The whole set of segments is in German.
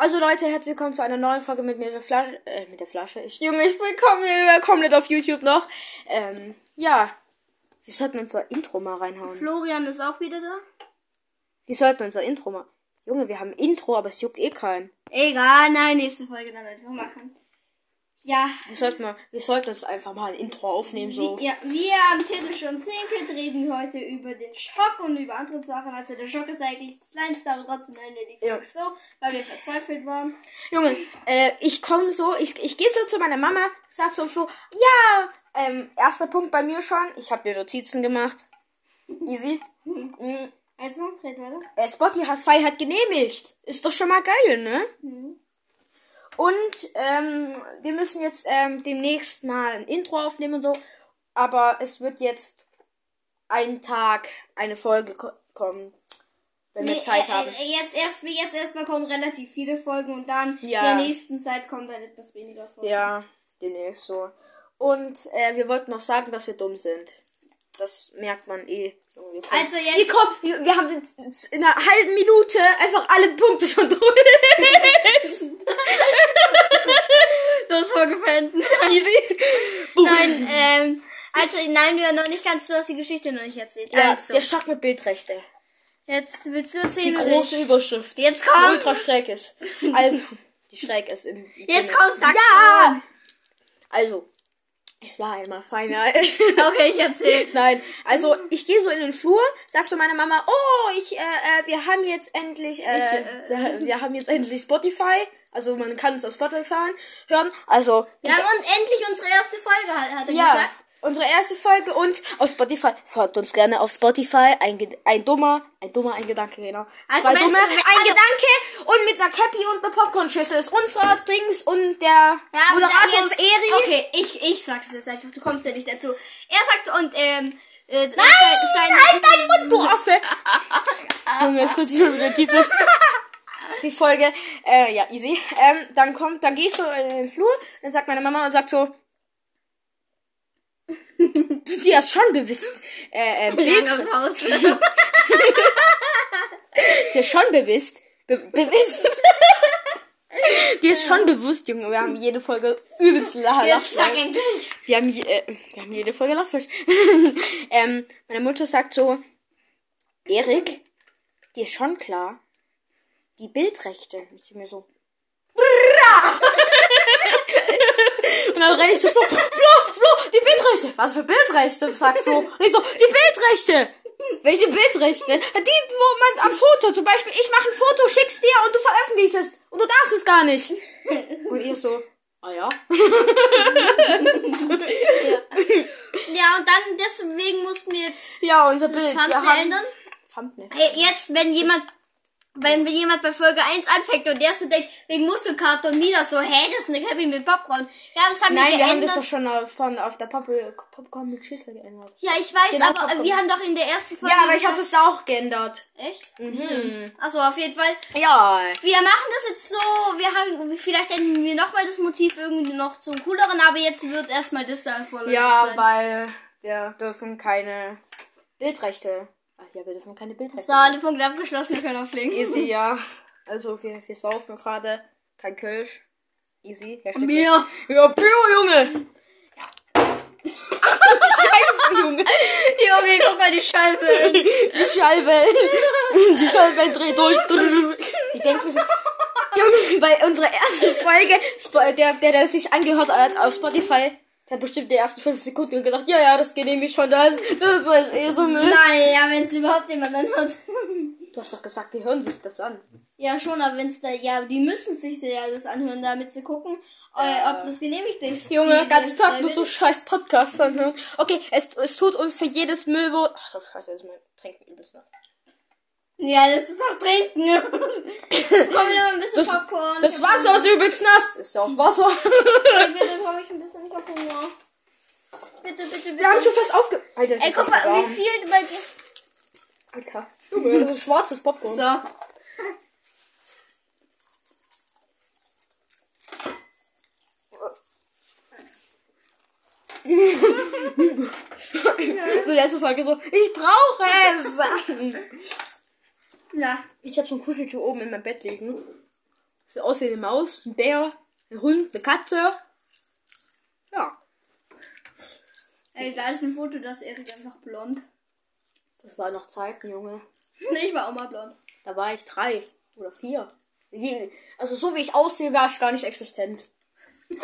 Also Leute, herzlich willkommen zu einer neuen Folge mit mir der Flasche. Äh, mit der Flasche. Ich, Junge, ich bin komplett, komplett auf YouTube noch. Ähm, ja. Wir sollten unser Intro mal reinhauen. Florian ist auch wieder da. Wir sollten unser Intro mal. Junge, wir haben ein Intro, aber es juckt eh keinen. Egal, nein, nächste Folge dann einfach machen. Ja. Wir sollten mal, wir sollten uns einfach mal ein Intro aufnehmen, so. Wie, ja, wie ihr am Titel schon könnt, reden wir heute über den Schock und über andere Sachen. Also der Schock ist eigentlich das Kleinste, aber trotzdem nennen wir die Folge Ja. so, weil wir verzweifelt waren. Junge, äh, ich komme so, ich, ich gehe so zu meiner Mama, sag so Flo, ja, ähm, erster Punkt bei mir schon, ich habe mir Notizen gemacht. Easy. Mhm. Also, red weiter. Äh, Spotify hat genehmigt. Ist doch schon mal geil, ne? Mhm. Und ähm, wir müssen jetzt ähm, demnächst mal ein Intro aufnehmen und so. Aber es wird jetzt einen Tag eine Folge ko kommen, wenn wir Nee, Zeit äh, haben. Äh, jetzt erst, jetzt erstmal kommen relativ viele Folgen und dann Ja. in der nächsten Zeit kommen dann etwas weniger Folgen. Ja, demnächst so. Und äh, wir wollten noch sagen, dass wir dumm sind. Das merkt man eh. Wir kommen- Also jetzt- Wir, kommen, wir, wir haben jetzt in einer halben Minute einfach alle Punkte schon durch. War gefällt. Easy. Nein, ähm, also, nein, wir noch nicht ganz, du hast die Geschichte noch nicht erzählt. Ja, also, der Stock mit Bildrechte. jetzt willst du Die erzählen oder große ich? Überschrift. Jetzt Die komm! ultra schräg ist. Also, die schräg ist im. Jetzt komm, sag Ja! Also, es war einmal feiner. Okay, ich erzähl. Nein, also ich gehe so in den Flur, sag so meiner Mama, oh, ich, äh, äh, wir haben jetzt endlich, äh, Ich, äh, wir, wir haben jetzt endlich Spotify. Also man kann uns auf Spotify hören. Also Wir haben uns endlich unsere erste Folge, hat, hat er ja, gesagt. Unsere erste Folge und auf Spotify. Folgt uns gerne auf Spotify. Ein, ein dummer, ein dummer, ein Gedanke, genau. Also Zwei dumme, du, ein Gedanke und mit einer Cappy und einer Popcorn-Schüssel ist unser Dings und der Ja, Moderator ist Eri. Okay, ich, ich sag's jetzt einfach, du kommst ja nicht dazu. Er sagt und, ähm, äh, Nein, Nein, halt dein Mund, du Affe! Junge, es wird wieder dieses... Die Folge, äh, ja, easy. Ähm, dann kommt, dann gehst du in den Flur, dann sagt meine Mama und sagt so, die ist schon bewusst, äh, äh, Lange Pause. die ist schon bewusst, be bewusst. die ist schon bewusst, Junge, wir haben jede Folge übelst Lachfleisch. Wir haben, je, äh, wir haben jede Folge Lachfleisch. ähm, meine Mutter sagt so, Erik, dir ist schon klar, die Bildrechte. Ich mir so, Und dann renne ich so, Flo, Flo, Flo, die Bildrechte. Was für Bildrechte, sagt Flo. Und ich so, die Bildrechte. Welche Bildrechte? Die, wo man am Foto, zum Beispiel, ich mache ein Foto, schick's dir und du veröffentlichst es. Und du darfst es gar nicht. Und ihr so, ah ja. Ja, und dann deswegen mussten wir jetzt Ja, unser Bild. Thumbnail wir haben, ändern. Thumbnail. Hey, jetzt, wenn jemand, wenn jemand bei Folge 1 anfängt und der so denkt, wegen Muskelkater und Nina so, hey, das ist eine Cappy mit Popcorn. Ja, das haben Nein, wir wir haben das geändert. doch schon auf, von, auf der Pop Popcorn mit Schüssel geändert. ja, ich weiß, Genau, aber Popcorn. wir haben doch in der ersten Folge. Ja, aber ich habe das da auch geändert. Echt? Mhm. Also auf jeden Fall. Ja. Wir machen das jetzt so, wir haben, vielleicht ändern wir nochmal das Motiv irgendwie noch zum cooleren, aber jetzt wird erstmal das da voll Ja, sein. weil wir dürfen keine Bildrechte. Ja, wir dürfen keine Bildrechte. So, alle Punkte abgeschlossen, wir können auflegen. Easy, ja. Also wir, wir saufen gerade. Kein Kölsch. Easy. Hashtag Bier. Ja, Bier, Junge. Scheiße, Junge. Junge, guck mal die Scheibe. Die Schallwellen. Die Schallwellen dreht durch. Denken so. Junge, bei unserer ersten Folge, der, der, der sich angehört hat auf Spotify, der hat bestimmt die ersten fünf Sekunden gedacht, ja, ja, das genehmigt schon, das, das ist eh so Müll. Naja, wenn es überhaupt jemand anhört. Du hast doch gesagt, die hören sich das an. Ja, schon, aber wenn es da, ja, die müssen sich ja das anhören, damit sie gucken, äh, ob das genehmigt ist. Junge, Die- ganz Tag nur so scheiß Podcasts anhören. Okay, es, es tut uns für jedes Müllwort. Ach doch, scheiße, das ist mein Trinken übelst nass. Ja, das ist auch trinken. Komm, wir noch ein bisschen Das, Popcorn. das Wasser ist übelst nass. Ist ja auch Wasser. Bitte komm ich ein bisschen, ich hab Hunger. Bitte, bitte, bitte. Wir haben schon fast aufge... Alter, das Ey, ist guck mal, warm. wie viel bei dir. Alter. Junge, das ist schwarzes Popcorn. So. So letzte Folge so, ich brauche es. Ja. Ich habe so ein Kuscheltier oben in meinem Bett liegen. Sieht aus wie eine Maus, ein Bär, ein Hund, eine Katze. Ja, Ey, da ist ein Foto, das Erik einfach blond. das war noch Zeiten, Junge. Ich war auch mal blond. Da war ich drei oder vier. Also so wie ich aussehe, war ich gar nicht existent.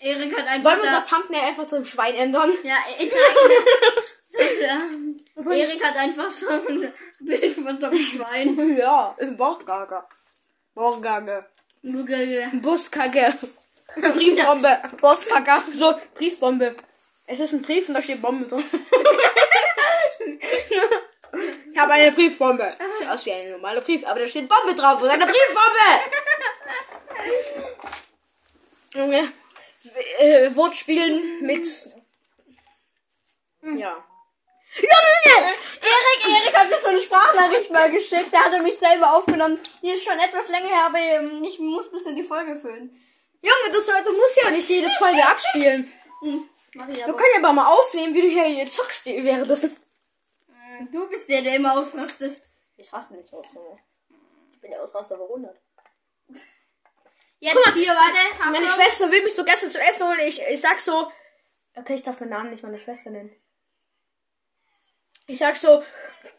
Erik hat einfach Wollen wir unser Thumbnail einfach zu einem Schwein ändern? Ja, nein. Das, ja. Erik hat einfach so ein Bild von so einem Schwein. Ja, im Bauchgage. Bauchgage. Buskacke. Briefbombe. Bosskacker. So, Briefbombe. Es ist ein Brief und da steht Bombe drin. ich habe eine Briefbombe. Sieht aus wie ein normaler Brief, aber da steht Bombe drauf und eine Briefbombe. Junge, äh, Wortspielen mit. Ja. Junge! Erik, Erik hat mir so eine Sprachnachricht mal geschickt. Da hat er mich selber aufgenommen. Die ist schon etwas länger her, aber ähm, ich muss ein bisschen die Folge füllen. Junge, du, soll, du musst ja nicht jede Folge abspielen. Hm, mach ich Wir aber. können ja aber mal aufnehmen, wie du hier, hier zockst, die währenddessen. Du bist der, der immer ausrastet. Ich hasse nicht aus, Junge. Ich bin der Ausraster verwundert. Jetzt Guck mal, hier, warte. Meine. Schwester will mich so gestern zum Essen holen. Ich, ich sag so, okay, ich darf meinen Namen nicht meine Schwester nennen. Ich sag so,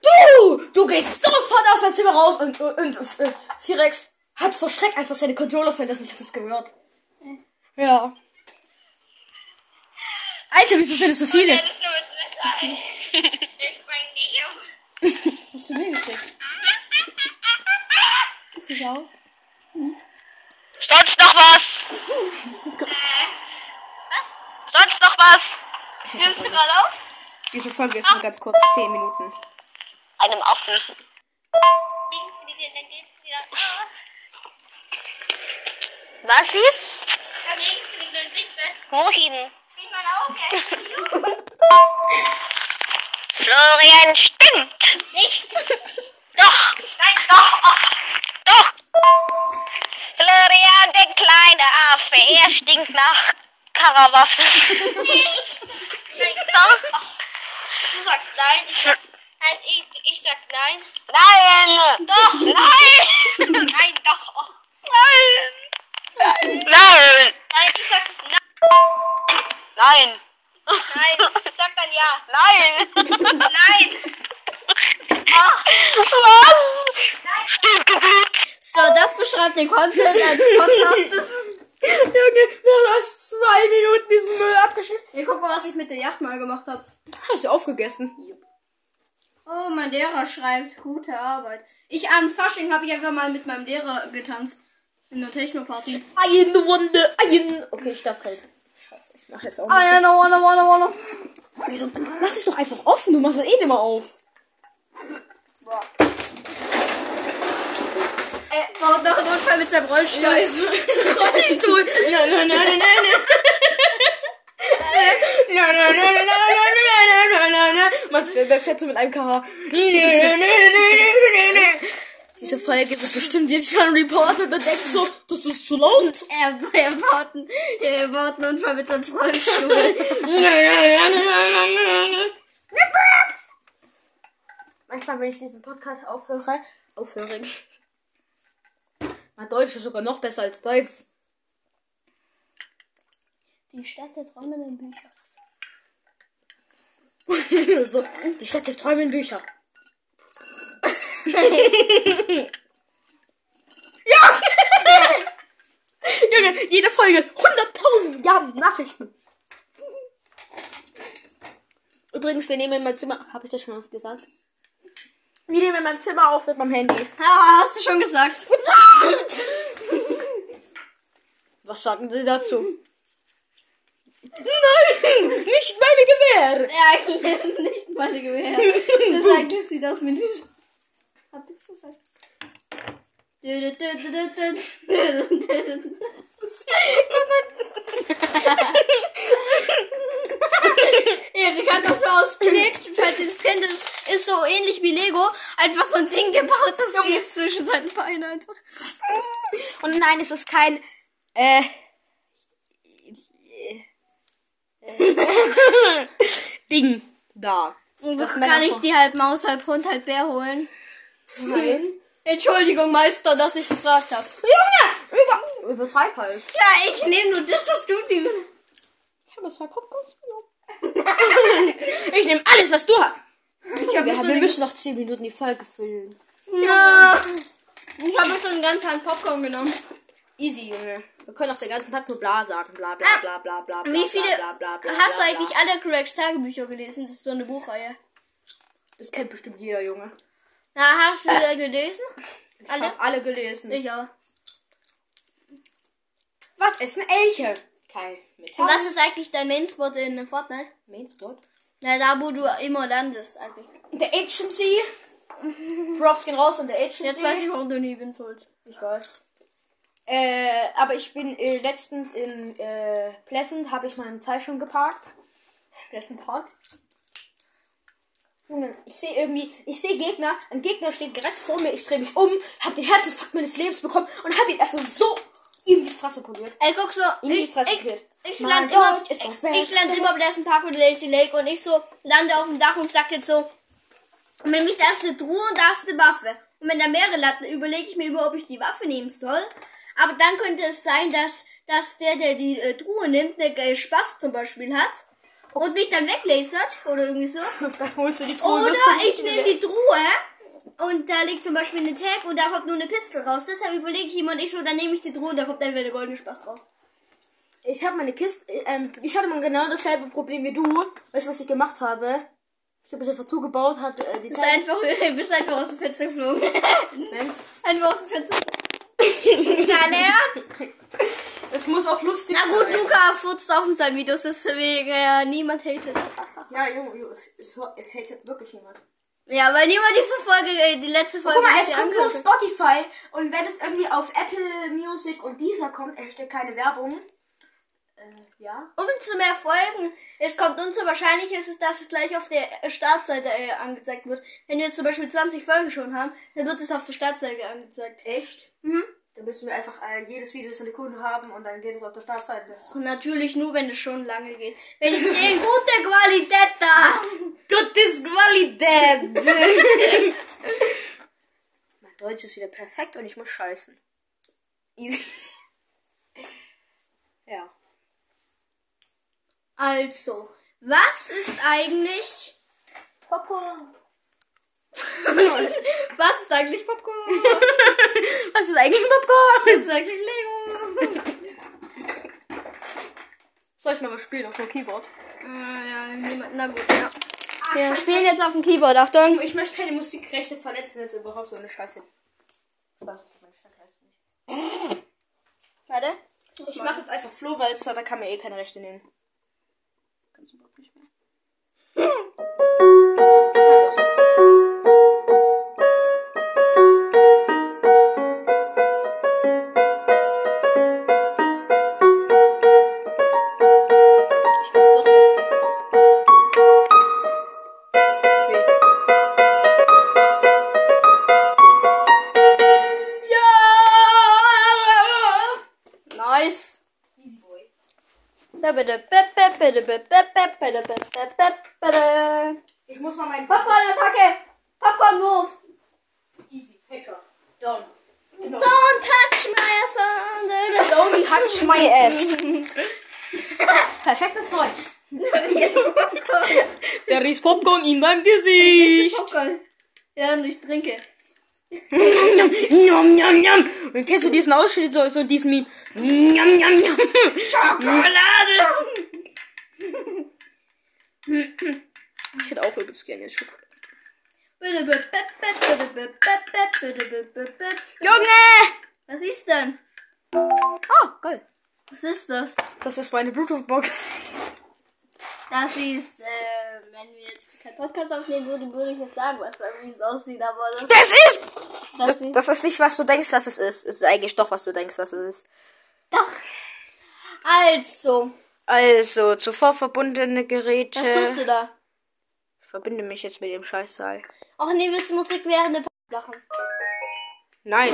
du, du gehst sofort aus meinem Zimmer raus und, und, und äh, Firex hat vor Schreck einfach seine Controller verlassen. Ich hab das gehört. Ja. Alter, wieso sind es so viele? Ich bring dich um. Hast du mir gekriegt? Ist das auch? Sonst noch was? Sonst noch was? Nimmst du gerade auf? Diese Folge ist nur ganz kurz, 10 Minuten. Einem Affen. Was ist? Wohin? Florian stimmt. Nicht. Doch. Nein, doch. Doch. Florian, der kleine Affe, er stinkt nach Karawaffen. Doch. Du sagst nein, ich, Fl- nein, ich, ich sag nein. Nein. Doch. Nein. Nein, doch. Oh. Nein. Nein. Nein, ich sag nein. Nein. Nein, sag dann ja. Nein. Nein. Was? Stinkgefühl. So, das beschreibt den Content eines Podcastes. Junge, du hast zwei Minuten diesen Müll abgeschnitten. Hier, guck mal, was ich mit der Yacht mal gemacht habe. Hast du aufgegessen? Oh, mein Lehrer schreibt gute Arbeit. Ich am Fasching habe ich einfach mal mit meinem Lehrer getanzt. In der Techno-Party. Eine Wunde, ein. Okay, ich darf kein. Scheiße, ich mach jetzt auch nicht. Don't wanna, wanna, wanna. Wieso? Lass es doch einfach offen, du machst es eh nicht mehr auf. Er baut noch einen Unfall mit seinem Rollstuhl. Rollstuhl. Nein, nein, nein, nein, nein. Nein, nein, nein, nein, nein, nein, nein, nein, nein. Man wer fährt so mit einem KH? Nein, nein, nein, nein, nein, nein. Diese Folge wird bestimmt jetzt schon reportet und denkt so, das ist zu laut. Er, er, baut einen, er baut einen Unfall mit seinem Rollstuhl. Manchmal, wenn ich diesen Podcast aufhöre, aufhöre. Mein Deutsch ist sogar noch besser als deins. Die Stadt der träumenden Bücher. so, die Stadt der Träume in Bücher. ja! Junge, jede Folge 100.000 Milliarden Nachrichten. Übrigens, wir nehmen in meinem Zimmer. Habe ich das schon oft gesagt? Wir nehmen in meinem Zimmer auf mit meinem Handy. Ah, hast du schon gesagt. Was sagen Sie dazu? Nein! Nicht meine Gewehr! Ja, ich nicht meine Gewehr. Das sagt, sie das mit. Habt ihr es gesagt? Erik hat das so aus Klicks, falls ihr das kennt, das ist so ähnlich wie Lego. Einfach so ein Ding gebaut, das geht zwischen seinen Beinen einfach. Und nein, es ist kein. Äh. äh, Ding da. Das kann Männer- ich die halb Maus, halb Hund, halb Bär holen? Nein. Entschuldigung, Meister, dass ich gefragt habe. Junge! Über, übertreib halt. Ja, ich nehme nur das, was du dir. Ich habe zwei Popcorns genommen. ich nehme alles, was du hast. Ich habe Wir, so wir müssen noch 10 Minuten die Folge füllen. Ja. Ich habe schon einen ganzen Hand Popcorn genommen. Easy, Junge. Wir können auch den ganzen Tag nur bla sagen. Bla bla Ah. bla bla bla bla. Wie viele Bla, bla, bla, hast du eigentlich alle Craigs Tagebücher gelesen? Das ist so eine Buchreihe. Das kennt bestimmt jeder, Junge. Na, hast du sie gelesen? Ich Alle? habe alle gelesen. Ich auch. Was essen Elche? Kein Metall. Was ist eigentlich dein Mainspot in Fortnite? Mainspot? Na, da wo du immer landest eigentlich. Der Agency. Props gehen raus an der Agency. Jetzt weiß ich, warum du nie gewinnen sollst. Ich weiß. Äh, aber ich bin äh, letztens in äh, Pleasant, habe ich meinen Teil schon geparkt. Pleasant Park. Ich sehe irgendwie, ich sehe Gegner, ein Gegner steht direkt vor mir, ich drehe mich um, habe den Herzinfarkt meines Lebens bekommen und habe ihn erstmal so in die Fresse poliert. Ey, guck so, In die ich, Fresse ich, poliert. ich Mein land immer, ich, ich land immer Pleasant Park und Lazy Lake und ich so lande auf dem Dach und sag jetzt so, nämlich da ist eine Truhe und da ist eine Waffe. Und wenn da mehrere landen, überlege ich mir über, ob ich die Waffe nehmen soll. Aber dann könnte es sein, dass, dass der, der die äh, Truhe nimmt, der äh, Spaß zum Beispiel hat und mich dann weglasert oder irgendwie so. Dann holst du die Truhe. Oder ich nehme die Truhe und da liegt zum Beispiel eine Tag und da kommt nur eine Pistole raus. Deshalb überlege ich immer und ich so, dann nehme ich die Truhe und da kommt entweder der goldene Spaß drauf. Ich habe meine Kiste, ähm, ich hatte mal genau dasselbe Problem wie du. Weißt du, was ich gemacht habe? Ich habe es einfach zugebaut, habe äh, die Bist einfach, bist einfach aus dem Fenster geflogen. Mensch. einfach aus dem Fenster. Dein Ernst? Es muss auch lustig Na gut, sein. Luca furzt auch in seinen Videos, deswegen äh, niemand hatet. Ja, Junge, Junge, es, es, es hält jetzt wirklich niemand. Ja, weil niemand diese Folge, äh, die letzte Folge Guck mal, es kommt nur hat. Spotify und wenn es irgendwie auf Apple Music und dieser kommt, erstellt keine Werbung. Äh, ja. Umso mehr Folgen es kommt, umso wahrscheinlicher ist es, dass es gleich auf der Startseite äh, angezeigt wird. Wenn wir zum Beispiel 20 Folgen schon haben, dann wird es auf der Startseite angezeigt. Echt? Mhm. Dann müssen wir einfach äh, jedes Video eine Sekunde haben und dann geht es auf der Startseite. Och, natürlich nur, wenn es schon lange geht. Wenn ich sehe, gute Qualität da. Gutes Qualität! mein Deutsch ist wieder perfekt und ich muss scheißen. Easy. Also, was ist eigentlich, Popcorn. was ist eigentlich Popcorn? Was ist eigentlich Popcorn? Was ist eigentlich Lego? Soll ich mal was spielen auf dem Keyboard? äh, ja, niemand, na gut, ja. Wir spielen jetzt auf dem Keyboard, Achtung. Ich möchte keine Musikrechte verletzen, jetzt überhaupt so eine Scheiße. Was ist? Warte. Ich mache jetzt einfach Flohwalzer, da kann man eh keine Rechte nehmen. Muss mal meinen Popcorn-Wurf. Easy. Headshot. Down. Genau. Don't touch my ass. Don't touch my ass. Perfektes Deutsch. Der riecht Popcorn in deinem Gesicht. Popcorn. Ja, und ich trinke. Njam, njam, njam. Und kennst du diesen Ausschnitt, so, so diesen Meme? Njam, njam, njam. Schokolade. Ich hätte auch übelst gerne Schokolade. Junge! Was ist denn? Ah, geil. Was ist das? Das ist meine Bluetooth-Box. Das ist, äh, wenn wir jetzt keinen Podcast aufnehmen würden, würde ich jetzt sagen, was wie es aussieht, aber das, Das ist... das ist Das ist nicht, was du denkst, was es ist. Es ist eigentlich doch, was du denkst, was es ist. doch. Also, Also, zuvor verbundene was Geräte. tust du da? Verbinde mich jetzt mit dem Scheißsaal. Ach nee, willst du Musik während der Podcast machen? Nein.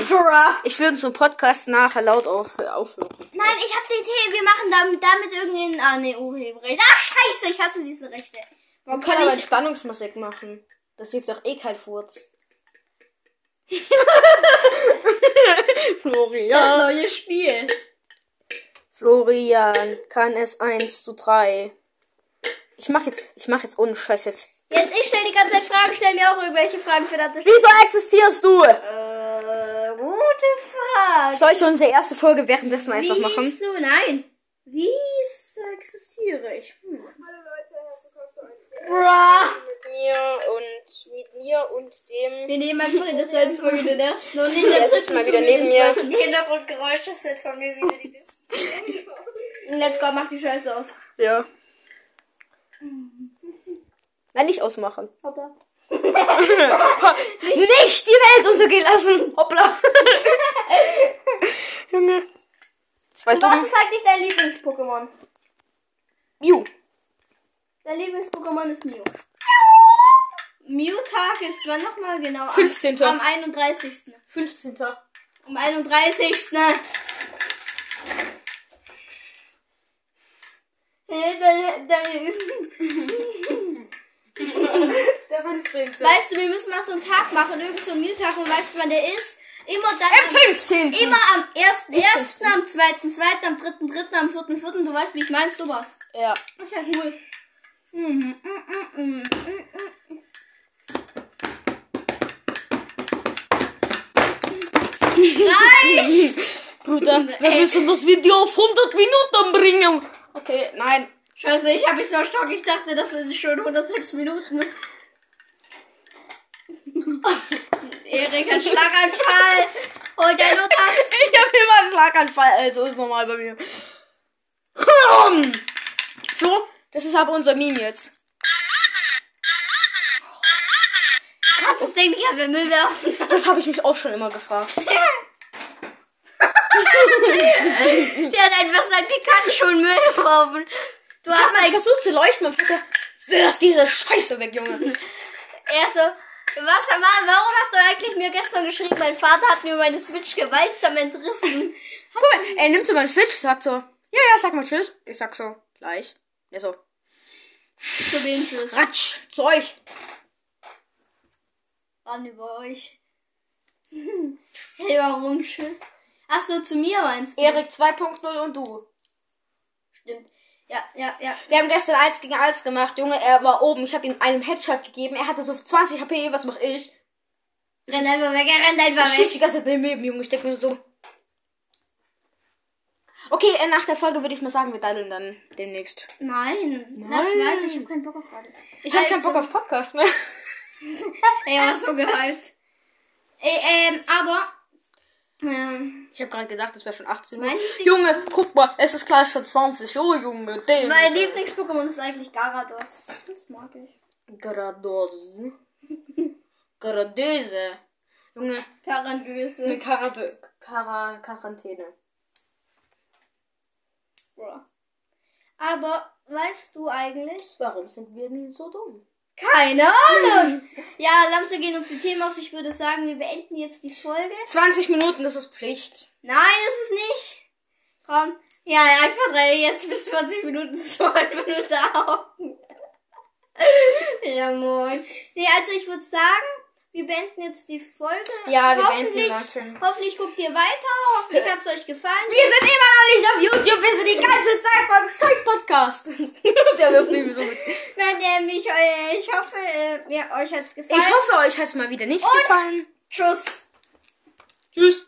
Ich will unseren Podcast nachher laut auf, aufhören. Nein, ich hab die Idee, wir machen damit, damit irgendeinen, ah nee, Urheberrecht. Ah, scheiße, ich hasse diese Rechte. Man kann kann aber ich- Entspannungsmusik machen. Das gibt doch eh kein Furz. Florian. neue Spiel. Florian kann es 1 zu 3. Ich mach jetzt, ich mach jetzt ohne Scheiß jetzt. Jetzt, ich stelle die ganze Zeit Fragen, stell mir auch irgendwelche Fragen für das Wieso existierst du? Äh, gute Frage. Soll ich unsere erste Folge währenddessen einfach machen? Wieso? Nein. Wieso existiere ich? Hm. Bra. Mit mir und mit mir und dem. Wir nehmen einfach in der zweiten Folge den ersten und in der dritten mal wieder neben mir. zweiten. Hintergrundgeräusche sind von mir wieder die Let's go, mach die Scheiße aus. Ja. Nein, nicht ausmachen. Hoppla. Nicht die Welt untergehen lassen. Hoppla. Junge. Zwei Was ist eigentlich dein Lieblings-Pokémon? Mew. Dein Lieblings-Pokémon ist Mew. Mew-Tag ist wann nochmal genau? Am- 15.. Am 31. 15. Am 31. Äh, da- da- Der 15. Weißt du, wir müssen mal so einen Tag machen, irgend so einen Mew-Tag und weißt du, wann der ist? Immer dann am, 15. immer am 1.1., am 2.2., am 3.3., am 4.4., du weißt, wie ich meine, sowas. Ja. Das ja cool. Mhm, mm, mm, mm, mm. Drei! Bruder, wir müssen das Video auf 100 Minuten bringen. Okay, nein. Scheiße, ich habe mich so stark, ich dachte, das sind schon 106 Minuten. Erik hat Schlaganfall. Hol dein Notarzt. Ich habe immer einen Schlaganfall, also ist normal bei mir. So, das ist aber unser Meme jetzt. Kannst das Ding nicht auf den Müll werfen? Das habe ich mich auch schon immer gefragt. Der hat einfach sein Pikachu in Müll geworfen. Du Ich hast mal versucht zu leuchten und Vater, wirf diese Scheiße weg, Junge. Er so, was, warum hast du eigentlich mir gestern geschrieben, mein Vater hat mir meine Switch gewaltsam entrissen? Guck mal, er nimmt so meinen Switch, sagt so, ja, ja, sag mal tschüss. Ich sag so, gleich. Ja, so, Zu wem tschüss? ratsch, zu euch. Ran über euch. Hey, warum tschüss? Ach so, zu mir meinst du? Erik 2.0 und du. Stimmt. Ja, ja, ja. Wir haben gestern 1 gegen 1 gemacht, Junge, er war oben, ich habe ihm einen Headshot gegeben, er hatte so 20 HP, was mach ich? Renn einfach weg, er rennt einfach Ich schieß weg. die ganze Zeit daneben, Junge, ich denk mir so. Okay, äh, nach der Folge würde ich mal sagen, wir daddeln dann demnächst. Nein, lass Nein. weiter, ich hab keinen Bock auf das. Ich hab keinen Also- Bock auf Podcast mehr. Ey, war so gehypt. Ey, ähm, aber. Ähm, Ich habe gerade gedacht, es wäre schon 18 Uhr. Junge, guck mal, es ist gleich schon 20 Uhr, Junge. Damn. mein Lieblings-Pokémon ist eigentlich Garados. Das mag ich. Garados. Garadöse. Junge, eine Karandöse. Karade Kara Quarantäne. Bro. Aber weißt du eigentlich? Warum sind wir nie so dumm? Keine Ahnung. ja, Lamse gehen uns die Themen aus. Ich würde sagen, wir beenden jetzt die Folge. 20 Minuten, das ist Pflicht. Nein, ist es nicht. Komm. Ja, einfach drei, jetzt bis 20 Minuten, zwei Minuten auf. ja, moin. Nee, also ich würde sagen, wir beenden jetzt die Folge. Ja, wir hoffentlich, beenden schön. hoffentlich guckt ihr weiter. Hoffentlich hat es euch gefallen. Wir sind immer noch nicht auf YouTube, wir sind die ganze Zeit beim scheiß Podcast. Der wirft mich so mit. Nein, ähm, ich, äh, ich hoffe, äh, ja, euch hat's gefallen. Ich hoffe, euch hat es mal wieder nicht gefallen. Tschüss. Tschüss.